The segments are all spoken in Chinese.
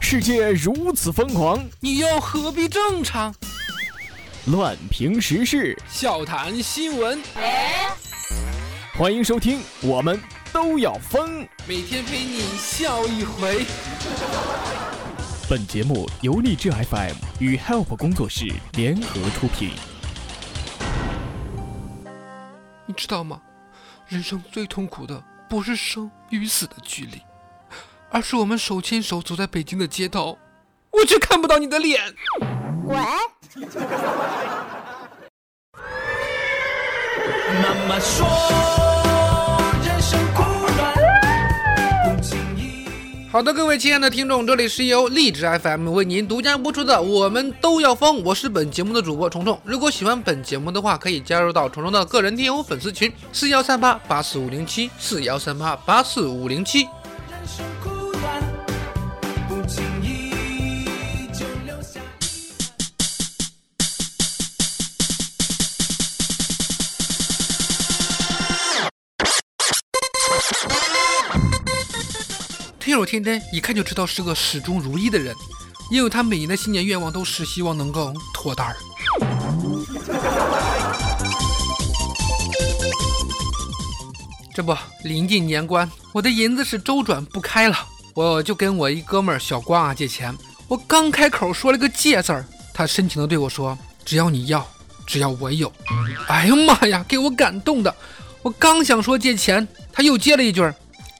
世界如此疯狂，你又何必正常？乱评时事，笑谈新闻，欢迎收听，我们都要疯。每天陪你笑一回。本节目由荔枝 FM 与 Help 工作室联合出品。你知道吗？人生最痛苦的不是生与死的距离，而是我们手牵手走在北京的街头，我却看不到你的脸。喂。妈妈说，人生苦短，不经意。好的，各位亲爱的听众，这里是由荔枝 FM 为您独家播出的《我们都要疯》，我是本节目的主播虫虫。如果喜欢本节目的话，可以加入到虫虫的个人听友粉丝群：四幺三八八四五零七，四幺三八八四五零七。听友天真一看就知道是个始终如一的人，因为他每年的新年愿望都是希望能够脱单儿。这不，临近年关，我的银子是周转不开了，我就跟我一哥们儿小光啊借钱。我刚开口说了个借字儿，他深情的对我说：“只要你要，只要我有。”哎呀妈呀，给我感动的！我刚想说借钱，他又接了一句：“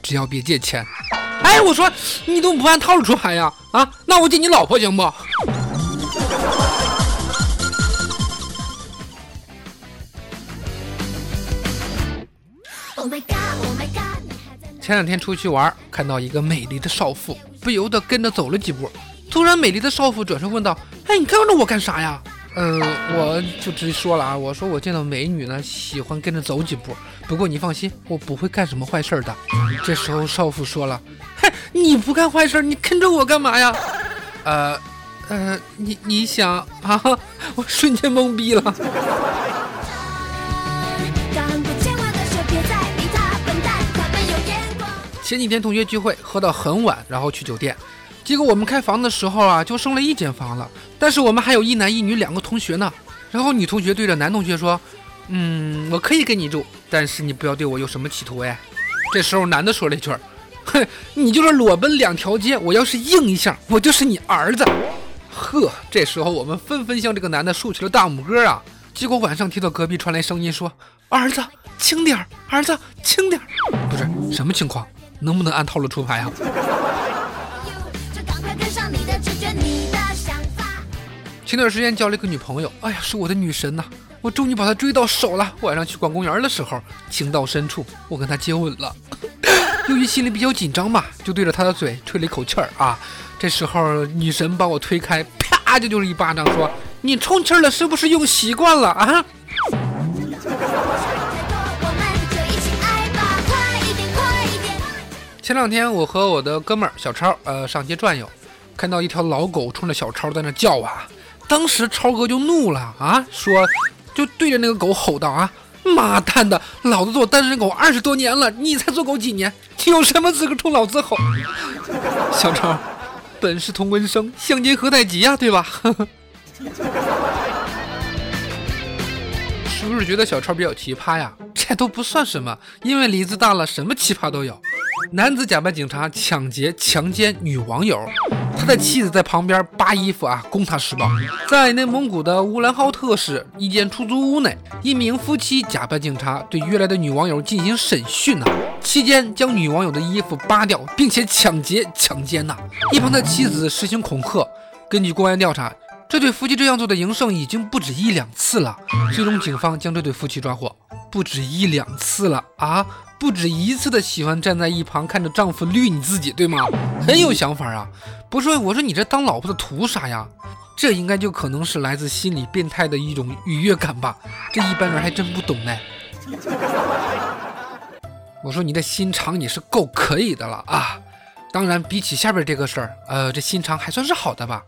只要别借钱。”哎，我说你怎么不按套路出牌呀？啊，那我借你老婆行不？前两天出去玩，看到一个美丽的少妇，不由得跟着走了几步。突然，美丽的少妇转身问道：“哎，你跟着我干啥呀？”嗯，我就直接说了啊，我说我见到美女呢，喜欢跟着走几步。不过你放心，我不会干什么坏事的。这时候少妇说了：“嘿，你不干坏事，你跟着我干嘛呀？”呃，呃，你你想啊？我瞬间懵逼了。前几天同学聚会，喝到很晚，然后去酒店。结果我们开房的时候啊，就剩了一间房了。但是我们还有一男一女两个同学呢。然后女同学对着男同学说：“嗯，我可以跟你住，但是你不要对我有什么企图哎。”这时候男的说了一句：“哼，你就是裸奔两条街，我要是硬一下，我就是你儿子。”呵，这时候我们纷纷向这个男的竖起了大拇哥啊。结果晚上听到隔壁传来声音说：“儿子，轻点儿，儿子，轻点儿。”不是什么情况？能不能按套路出牌啊？前段时间交了一个女朋友，哎呀，是我的女神呐！我终于把她追到手了。晚上去逛公园的时候，情到深处，我跟她接吻了。由于心里比较紧张嘛，就对着她的嘴吹了一口气儿啊。这时候女神把我推开，啪，就就是一巴掌，说：“你充气了是不是用习惯了啊？” 前两天我和我的哥们儿小超，呃，上街转悠，看到一条老狗冲着小超在那叫啊。当时超哥就怒了啊，说就对着那个狗吼道啊，妈蛋的，老子做单身狗二十多年了，你才做狗几年？你有什么资格冲老子吼？小超，本是同根生，相煎何太急呀，对吧？是不是觉得小超比较奇葩呀？这都不算什么，因为梨子大了，什么奇葩都有。男子假扮警察抢劫强奸女网友，他的妻子在旁边扒衣服啊，供他施暴。在内蒙古的乌兰浩特市一间出租屋内，一名夫妻假扮警察对约来的女网友进行审讯呐，期间将女网友的衣服扒掉，并且抢劫强奸呐，一旁的妻子实行恐吓。根据公安调查，这对夫妻这样做的营生已经不止一两次了，最终警方将这对夫妻抓获。不止一两次了啊！不止一次的喜欢站在一旁看着丈夫绿你自己，对吗？很有想法啊！不是，我说你这当老婆的图啥呀？这应该就可能是来自心理变态的一种愉悦感吧？这一般人还真不懂呢。我说你的心肠你是够可以的了啊！当然，比起下边这个事儿，呃，这心肠还算是好的吧。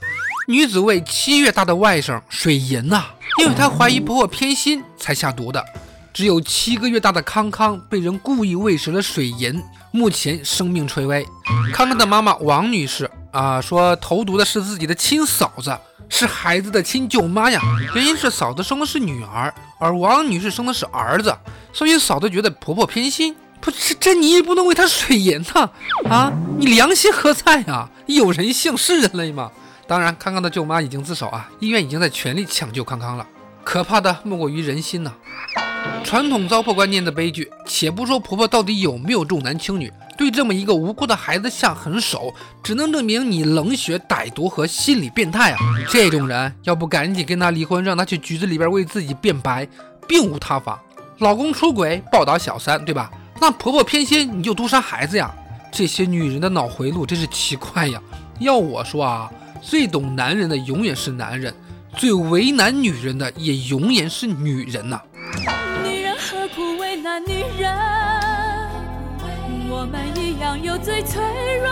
女子为七月大的外甥水银呐，因为她怀疑婆婆偏心才下毒的。只有七个月大的康康被人故意喂食了水银，目前生命垂危。康康的妈妈王女士啊说，投毒的是自己的亲嫂子，是孩子的亲舅妈呀。原因是嫂子生的是女儿，而王女士生的是儿子，所以嫂子觉得婆婆偏心。不是这你也不能喂她水银呐！啊，你良心何在呀？有人性是人类吗？当然，康康的舅妈已经自首啊，医院已经在全力抢救康康了。可怕的莫过于人心呐！传统糟粕观念的悲剧，且不说婆婆到底有没有重男轻女，对这么一个无辜的孩子下狠手，只能证明你冷血歹毒和心理变态啊！这种人要不赶紧跟他离婚，让他去局子里边为自己辩白，并无他法。老公出轨暴打小三，对吧？那婆婆偏心你就毒杀孩子呀？这些女人的脑回路真是奇怪呀！要我说啊，最懂男人的永远是男人。最为难女人的，也永远是女人呐。那女人？我们一样有最脆弱